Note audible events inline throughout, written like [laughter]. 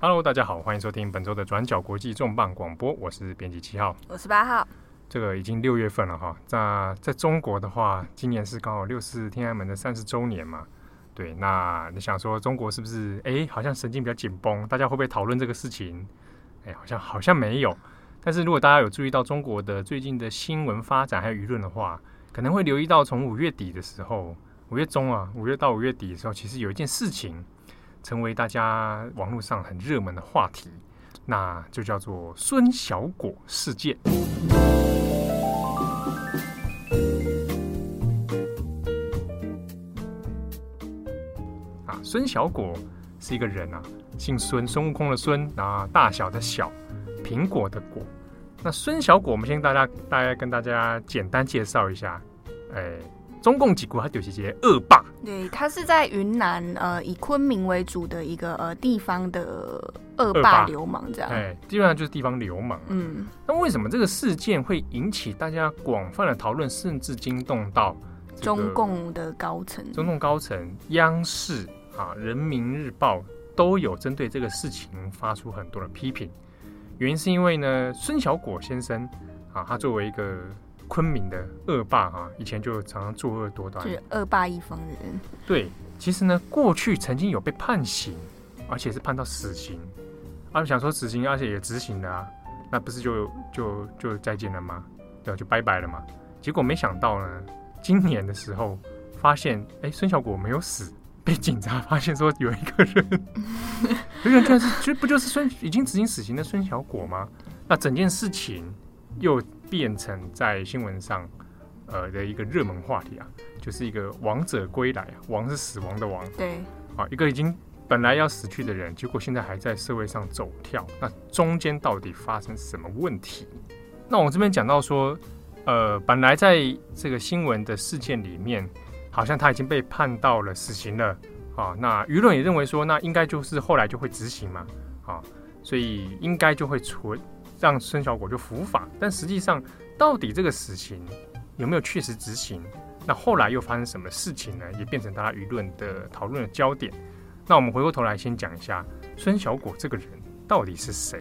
Hello，大家好，欢迎收听本周的转角国际重磅广播，我是编辑七号，我是八号。这个已经六月份了哈，那在中国的话，今年是刚好六四天安门的三十周年嘛。对，那你想说中国是不是哎，好像神经比较紧绷？大家会不会讨论这个事情？哎，好像好像没有。但是如果大家有注意到中国的最近的新闻发展还有舆论的话，可能会留意到从五月底的时候，五月中啊，五月到五月底的时候，其实有一件事情。成为大家网络上很热门的话题，那就叫做孙小果事件。啊，孙小果是一个人啊，姓孙，孙悟空的孙，啊，大小的小，苹果的果。那孙小果，我们先大家大概跟大家简单介绍一下，哎。中共几国，他就是些恶霸。对，他是在云南，呃，以昆明为主的一个呃地方的恶霸流氓，这样。哎，基本上就是地方流氓。嗯，那为什么这个事件会引起大家广泛的讨论，甚至惊动到中共的高层？中共高层、央视啊、人民日报都有针对这个事情发出很多的批评。原因是因为呢，孙小果先生啊，他作为一个。昆明的恶霸啊，以前就常常作恶多端，是恶霸一方的人。对，其实呢，过去曾经有被判刑，而且是判到死刑。啊，想说死刑，而且也执行了啊，那不是就就就再见了吗？对，就拜拜了嘛。结果没想到呢，今年的时候发现，哎，孙小果没有死，被警察发现说有一个人，[laughs] 有人居然是，就不就是孙已经执行死刑的孙小果吗？那整件事情又。变成在新闻上，呃的一个热门话题啊，就是一个王者归来啊，亡是死亡的王，对，啊，一个已经本来要死去的人，结果现在还在社会上走跳，那中间到底发生什么问题？那我这边讲到说，呃，本来在这个新闻的事件里面，好像他已经被判到了死刑了，啊，那舆论也认为说，那应该就是后来就会执行嘛，啊，所以应该就会存。让孙小果就伏法，但实际上到底这个死刑有没有确实执行？那后来又发生什么事情呢？也变成大家舆论的讨论的焦点。那我们回过头来先讲一下孙小果这个人到底是谁？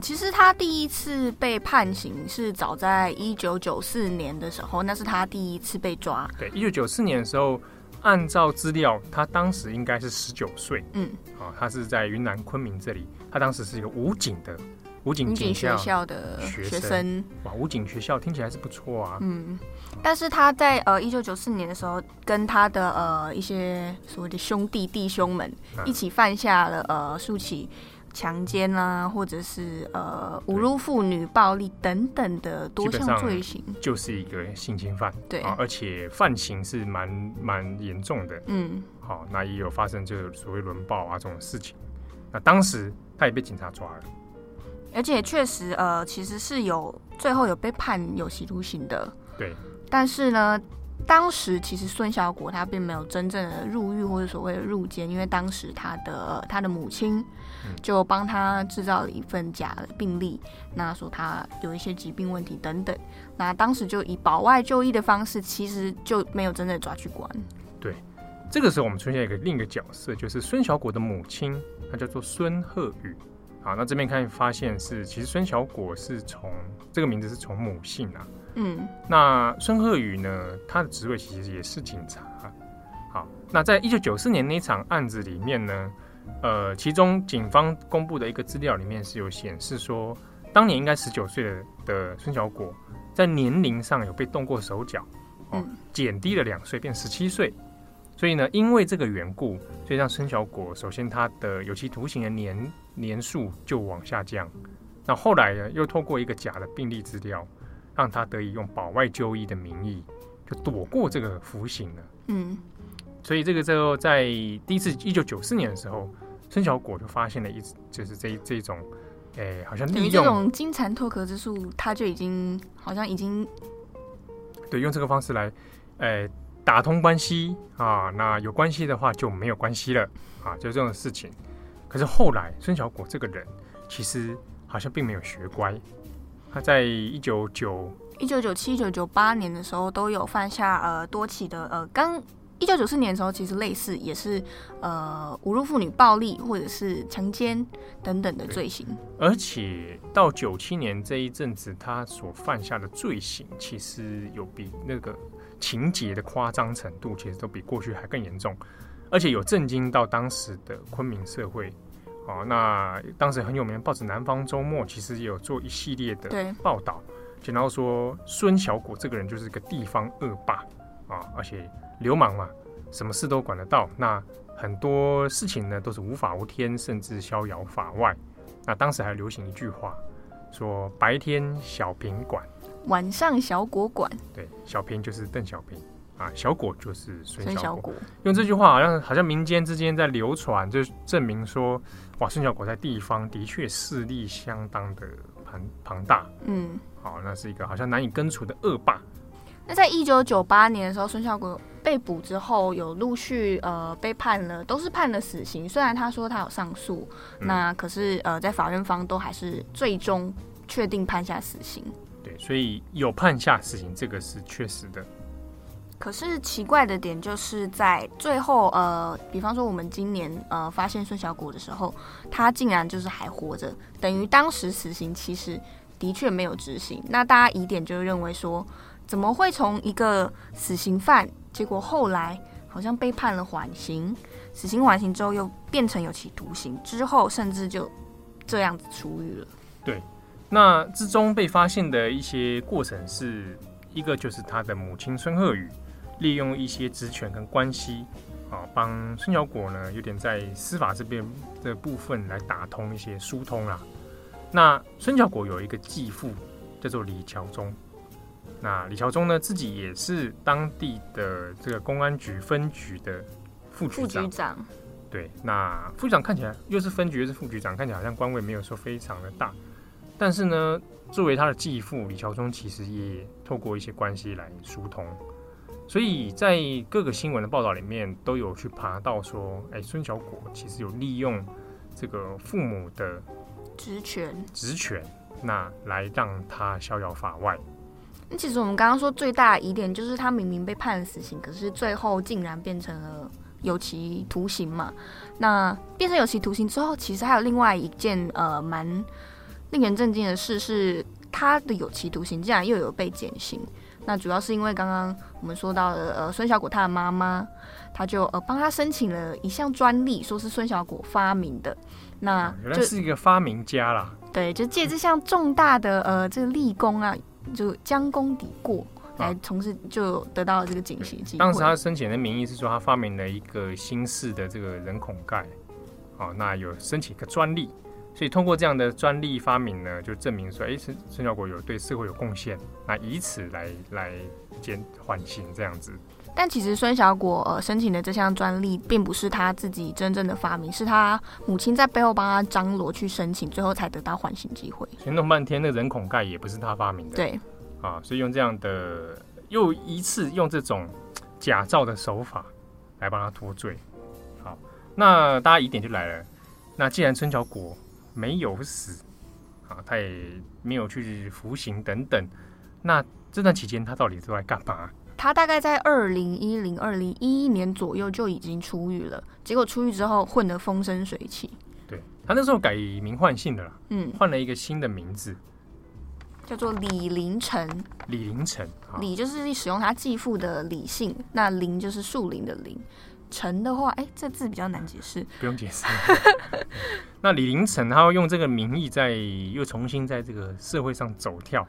其实他第一次被判刑是早在一九九四年的时候，那是他第一次被抓。对，一九九四年的时候，按照资料，他当时应该是十九岁。嗯，啊，他是在云南昆明这里，他当时是一个武警的。武警学校的学生哇，武警学校听起来是不错啊。嗯，但是他在呃一九九四年的时候，跟他的呃一些所谓的兄弟弟兄们一起犯下了呃数起强奸啊，或者是呃侮辱妇女、暴力等等的多项罪行，就是一个性侵犯。对，而且犯行是蛮蛮严重的。嗯，好，那也有发生就是所谓轮暴啊这种事情。那当时他也被警察抓了。而且确实，呃，其实是有最后有被判有期徒刑的。对。但是呢，当时其实孙小果他并没有真正的入狱或者所谓的入监，因为当时他的他的母亲就帮他制造了一份假的病历，那说他有一些疾病问题等等。那当时就以保外就医的方式，其实就没有真正的抓去关。对。这个时候我们出现一个另一个角色，就是孙小果的母亲，她叫做孙鹤宇。好，那这边可以发现是，其实孙小果是从这个名字是从母姓啊。嗯，那孙鹤宇呢，他的职位其实也是警察。好，那在一九九四年那场案子里面呢，呃，其中警方公布的一个资料里面是有显示说，当年应该十九岁的的孙小果，在年龄上有被动过手脚，哦，减低了两岁，变十七岁。所以呢，因为这个缘故，所以让孙小果首先他的有期徒刑的年年数就往下降。那后来呢，又透过一个假的病历资料，让他得以用保外就医的名义，就躲过这个服刑了。嗯，所以这个时候在第一次一九九四年的时候，孙小果就发现了一就是这这种，哎、欸，好像利用这种金蝉脱壳之术，他就已经好像已经对用这个方式来，哎、欸。打通关系啊，那有关系的话就没有关系了啊，就这种事情。可是后来孙小果这个人其实好像并没有学乖，他在一九九一九九七、一九九八年的时候都有犯下呃多起的呃刚一九九四年的时候，其实类似也是呃侮辱妇女、暴力或者是强奸等等的罪行。而且到九七年这一阵子，他所犯下的罪行，其实有比那个情节的夸张程度，其实都比过去还更严重，而且有震惊到当时的昆明社会。哦，那当时很有名的报纸《南方周末》其实也有做一系列的报道，讲到说孙小果这个人就是个地方恶霸啊，而且流氓嘛，什么事都管得到。那很多事情呢都是无法无天，甚至逍遥法外。那当时还流行一句话，说白天小平管，晚上小果馆。对，小平就是邓小平。啊，小果就是孙小，小果，用这句话好像好像民间之间在流传，就证明说，哇，孙小果在地方的确势力相当的庞庞大。嗯，好，那是一个好像难以根除的恶霸。那在一九九八年的时候，孙小果被捕之后，有陆续呃被判了，都是判了死刑。虽然他说他有上诉，嗯、那可是呃在法院方都还是最终确定判下死刑。对，所以有判下死刑，这个是确实的。可是奇怪的点就是在最后，呃，比方说我们今年呃发现孙小果的时候，他竟然就是还活着，等于当时死刑其实的确没有执行。那大家疑点就认为说，怎么会从一个死刑犯，结果后来好像被判了缓刑，死刑缓刑之后又变成有期徒刑，之后甚至就这样子出狱了。对，那之中被发现的一些过程是一个就是他的母亲孙鹤宇。利用一些职权跟关系，啊，帮孙小果呢，有点在司法这边的部分来打通一些疏通啦。那孙小果有一个继父叫做李桥忠，那李桥忠呢，自己也是当地的这个公安局分局的副局长。副局长。对，那副局长看起来又是分局又是副局长，看起来好像官位没有说非常的大，但是呢，作为他的继父李桥忠，其实也透过一些关系来疏通。所以在各个新闻的报道里面都有去爬到说，哎，孙小果其实有利用这个父母的职权，职权，那来让他逍遥法外。那其实我们刚刚说最大的疑点就是他明明被判了死刑，可是最后竟然变成了有期徒刑嘛？那变成有期徒刑之后，其实还有另外一件呃蛮令人震惊的事，是他的有期徒刑竟然又有被减刑。那主要是因为刚刚我们说到的，呃，孙小果他的妈妈，他就呃帮他申请了一项专利，说是孙小果发明的。那原来是一个发明家啦。对，就借这项重大的呃这个立功啊，就将功抵过来从事，就得到了这个减刑机会。当时他申请的名义是说他发明了一个新式的这个人孔盖，好，那有申请一个专利。所以通过这样的专利发明呢，就证明说，哎，孙孙小果有对社会有贡献，那以此来来减缓刑这样子。但其实孙小果呃申请的这项专利，并不是他自己真正的发明，是他母亲在背后帮他张罗去申请，最后才得到缓刑机会。所以弄半天，那人孔盖也不是他发明的。对，啊，所以用这样的又一次用这种假造的手法来帮他脱罪。好，那大家疑点就来了，那既然孙小果没有死啊，他也没有去服刑等等。那这段期间他到底都在干嘛？他大概在二零一零、二零一一年左右就已经出狱了。结果出狱之后混得风生水起。对，他那时候改名换姓的啦，嗯，换了一个新的名字，叫做李凌成。李凌成，李就是使用他继父的李姓，那林就是树林的林。成的话，哎，这字比较难解释，不用解释。[laughs] 那李林成，他要用这个名义在又重新在这个社会上走跳，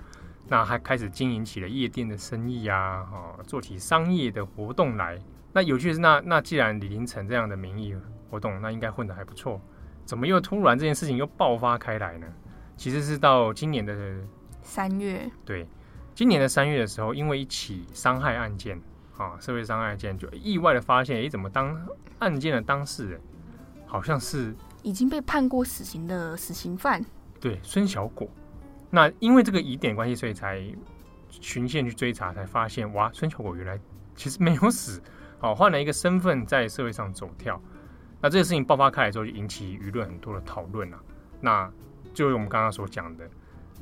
那还开始经营起了夜店的生意啊，哈，做起商业的活动来。那有趣的是，那那既然李林成这样的名义活动，那应该混得还不错，怎么又突然这件事情又爆发开来呢？其实是到今年的三月，对，今年的三月的时候，因为一起伤害案件。啊，社会伤害案件就意外的发现，诶，怎么当案件的当事人好像是已经被判过死刑的死刑犯？对，孙小果。那因为这个疑点关系，所以才循线去追查，才发现哇，孙小果原来其实没有死，好，换了一个身份在社会上走跳。那这个事情爆发开来之后，就引起舆论很多的讨论了。那就是我们刚刚所讲的。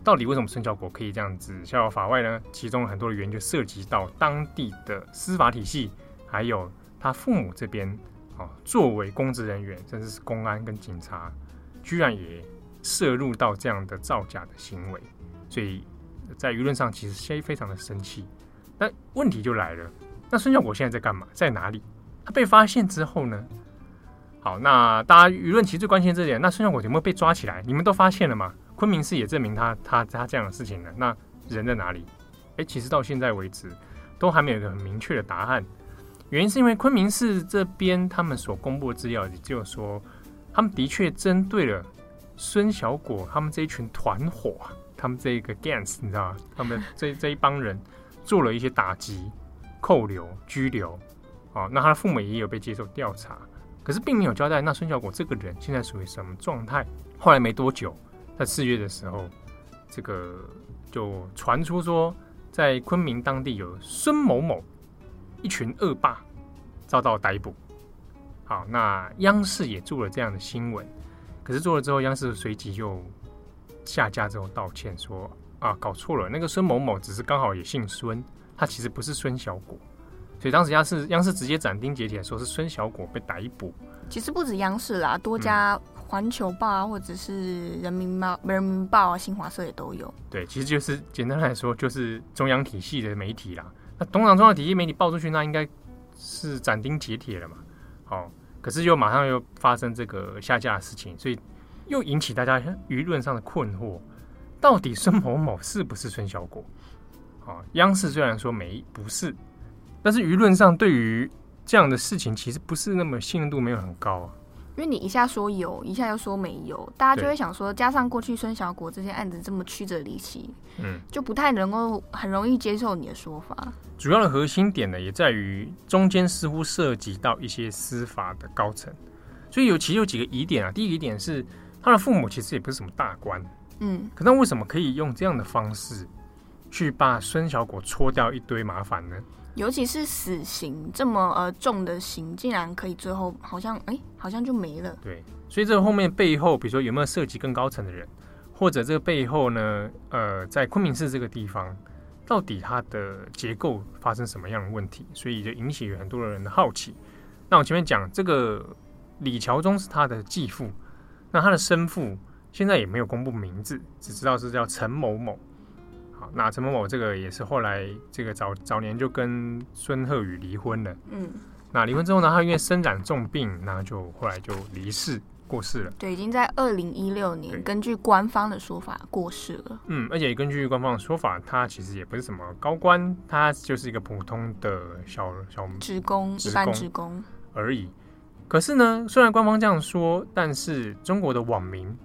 到底为什么孙小果可以这样子逍遥法外呢？其中很多的原因就涉及到当地的司法体系，还有他父母这边作为公职人员，甚至是公安跟警察，居然也涉入到这样的造假的行为，所以在舆论上其实现在非常的生气。那问题就来了，那孙小果现在在干嘛？在哪里？他被发现之后呢？好，那大家舆论其实最关心这点，那孙小果有没有被抓起来？你们都发现了吗？昆明市也证明他他他这样的事情了。那人在哪里？诶，其实到现在为止都还没有一个很明确的答案。原因是因为昆明市这边他们所公布的资料，也就是说，他们的确针对了孙小果他们这一群团伙，他们这一个 gangs，你知道吗？他们 [laughs] 这这一帮人做了一些打击、扣留、拘留。啊，那他的父母也有被接受调查。可是并没有交代，那孙小果这个人现在属于什么状态？后来没多久，在四月的时候，这个就传出说，在昆明当地有孙某某一群恶霸遭到逮捕。好，那央视也做了这样的新闻，可是做了之后，央视随即就下架之后道歉说啊，搞错了，那个孙某某只是刚好也姓孙，他其实不是孙小果。所以当时央视央视直接斩钉截铁说是孙小果被逮捕。其实不止央视啦，多家环球报啊，或者是人民报、人民报啊、新华社也都有。对，其实就是简单来说，就是中央体系的媒体啦。那通常中央体系媒体报出去，那应该是斩钉截铁了嘛。好，可是又马上又发生这个下架的事情，所以又引起大家舆论上的困惑：到底孙某某是不是孙小果？啊，央视虽然说没不是。但是舆论上对于这样的事情，其实不是那么信任度没有很高啊。因为你一下说有，一下又说没有，大家就会想说，加上过去孙小果这些案子这么曲折离奇，嗯，就不太能够很容易接受你的说法。主要的核心点呢，也在于中间似乎涉及到一些司法的高层，所以有其实有几个疑点啊。第一个疑点是，他的父母其实也不是什么大官，嗯，可那为什么可以用这样的方式去把孙小果搓掉一堆麻烦呢？尤其是死刑这么呃重的刑，竟然可以最后好像哎、好像就没了。对，所以这个后面背后，比如说有没有涉及更高层的人，或者这个背后呢，呃，在昆明市这个地方，到底它的结构发生什么样的问题？所以就引起很多人的好奇。那我前面讲这个李桥中是他的继父，那他的生父现在也没有公布名字，只知道是叫陈某某。那陈某某这个也是后来这个早早年就跟孙鹤宇离婚了。嗯，那离婚之后呢，他因为身染重病，那就后来就离世过世了。对，已经在二零一六年，根据官方的说法过世了。嗯，而且根据官方的说法，他其实也不是什么高官，他就是一个普通的小小职工，一般职工而已。可是呢，虽然官方这样说，但是中国的网民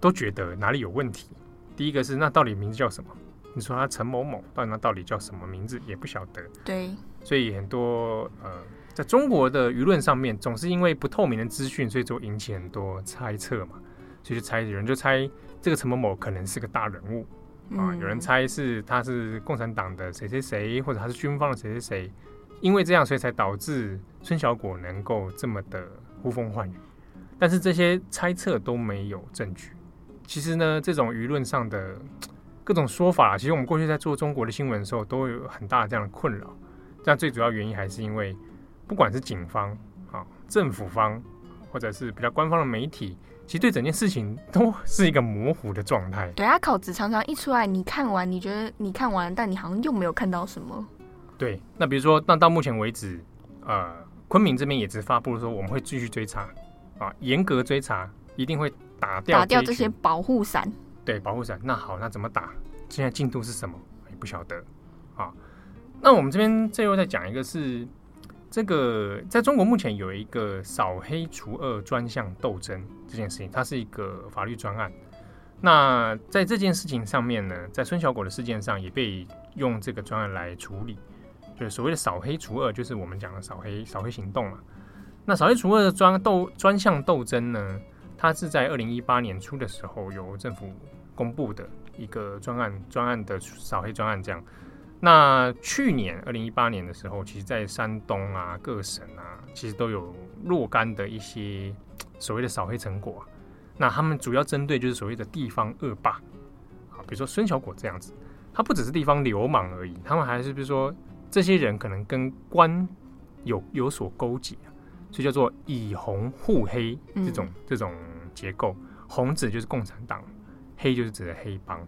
都觉得哪里有问题。第一个是，那到底名字叫什么？你说他陈某某，但那到底叫什么名字也不晓得。对，所以很多呃，在中国的舆论上面，总是因为不透明的资讯，所以就引起很多猜测嘛。所以就猜，有人就猜这个陈某某可能是个大人物啊，有人猜是他是共产党的谁谁谁，或者他是军方的谁谁谁。因为这样，所以才导致孙小果能够这么的呼风唤雨。但是这些猜测都没有证据。其实呢，这种舆论上的。各种说法，其实我们过去在做中国的新闻的时候，都有很大的这样的困扰。但最主要原因还是因为，不管是警方啊、政府方，或者是比较官方的媒体，其实对整件事情都是一个模糊的状态。对啊，稿子常常一出来，你看完，你觉得你看完，但你好像又没有看到什么。对，那比如说，那到目前为止，呃，昆明这边也只发布了说，我们会继续追查，啊，严格追查，一定会打掉打掉这些保护伞。对，保护伞。那好，那怎么打？现在进度是什么？也不晓得啊。那我们这边最后再讲一个是，这个在中国目前有一个扫黑除恶专项斗争这件事情，它是一个法律专案。那在这件事情上面呢，在孙小果的事件上也被用这个专案来处理，就是所谓的扫黑除恶，就是我们讲的扫黑扫黑行动嘛。那扫黑除恶的专斗专项斗争呢？它是在二零一八年初的时候由政府公布的一个专案，专案的扫黑专案这样。那去年二零一八年的时候，其实，在山东啊各省啊，其实都有若干的一些所谓的扫黑成果。那他们主要针对就是所谓的地方恶霸啊，比如说孙小果这样子，他不只是地方流氓而已，他们还是比如说这些人可能跟官有有所勾结，所以叫做以红护黑这种、嗯、这种结构。红指就是共产党，黑就是指的黑帮。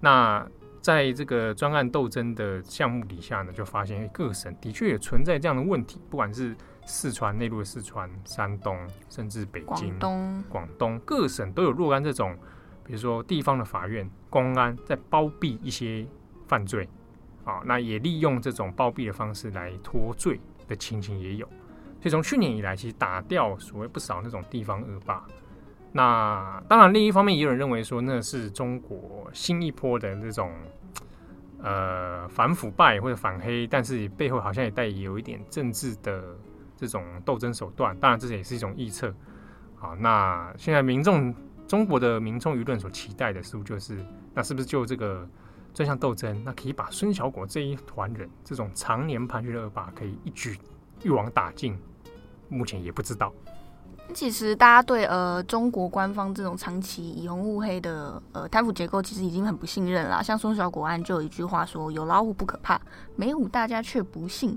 那在这个专案斗争的项目底下呢，就发现各省的确也存在这样的问题，不管是四川内陆的四川、山东，甚至北京、广东、广东各省都有若干这种，比如说地方的法院、公安在包庇一些犯罪啊，那也利用这种包庇的方式来脱罪的情形也有。所以从去年以来，其实打掉所谓不少那种地方恶霸。那当然，另一方面也有人认为说，那是中国新一波的这种呃反腐败或者反黑，但是背后好像也带有一点政治的这种斗争手段。当然，这也是一种臆测。好，那现在民众中国的民众舆论所期待的，似乎就是那是不是就这个专项斗争，那可以把孙小果这一团人这种常年盘踞的恶霸，可以一举一网打尽？目前也不知道。其实大家对呃中国官方这种长期以红护黑的呃贪腐结构，其实已经很不信任了。像松小果案就有一句话说：“有老虎不可怕，没虎大家却不信。”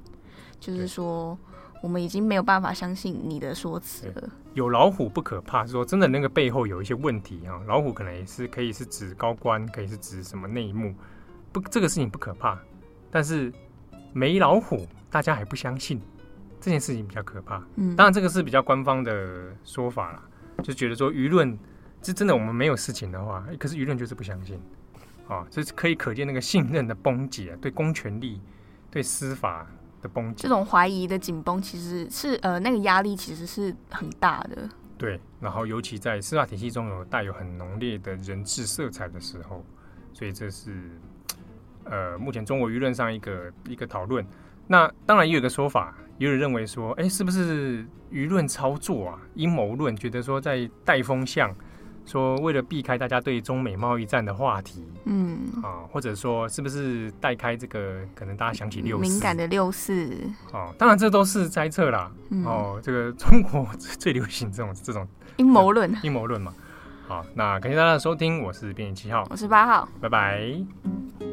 就是说我们已经没有办法相信你的说辞了。有老虎不可怕，说真的，那个背后有一些问题啊。老虎可能也是可以是指高官，可以是指什么内幕，不，这个事情不可怕。但是没老虎，大家还不相信。这件事情比较可怕，嗯，当然这个是比较官方的说法啦，就觉得说舆论，是真的我们没有事情的话，可是舆论就是不相信，啊，这是可以可见那个信任的崩解，对公权力、对司法的崩解，这种怀疑的紧绷其实是呃那个压力其实是很大的，对，然后尤其在司法体系中有带有很浓烈的人治色彩的时候，所以这是呃目前中国舆论上一个一个讨论。那当然也有一个说法，也有人认为说，哎，是不是舆论操作啊？阴谋论，觉得说在带风向，说为了避开大家对中美贸易战的话题，嗯啊，或者说是不是带开这个，可能大家想起六四敏感的六四哦，当然这都是猜测啦。嗯、哦，这个中国最流行这种这种阴谋论，阴谋论嘛。好，那感谢大家的收听，我是编辑七号，我是八号，拜拜。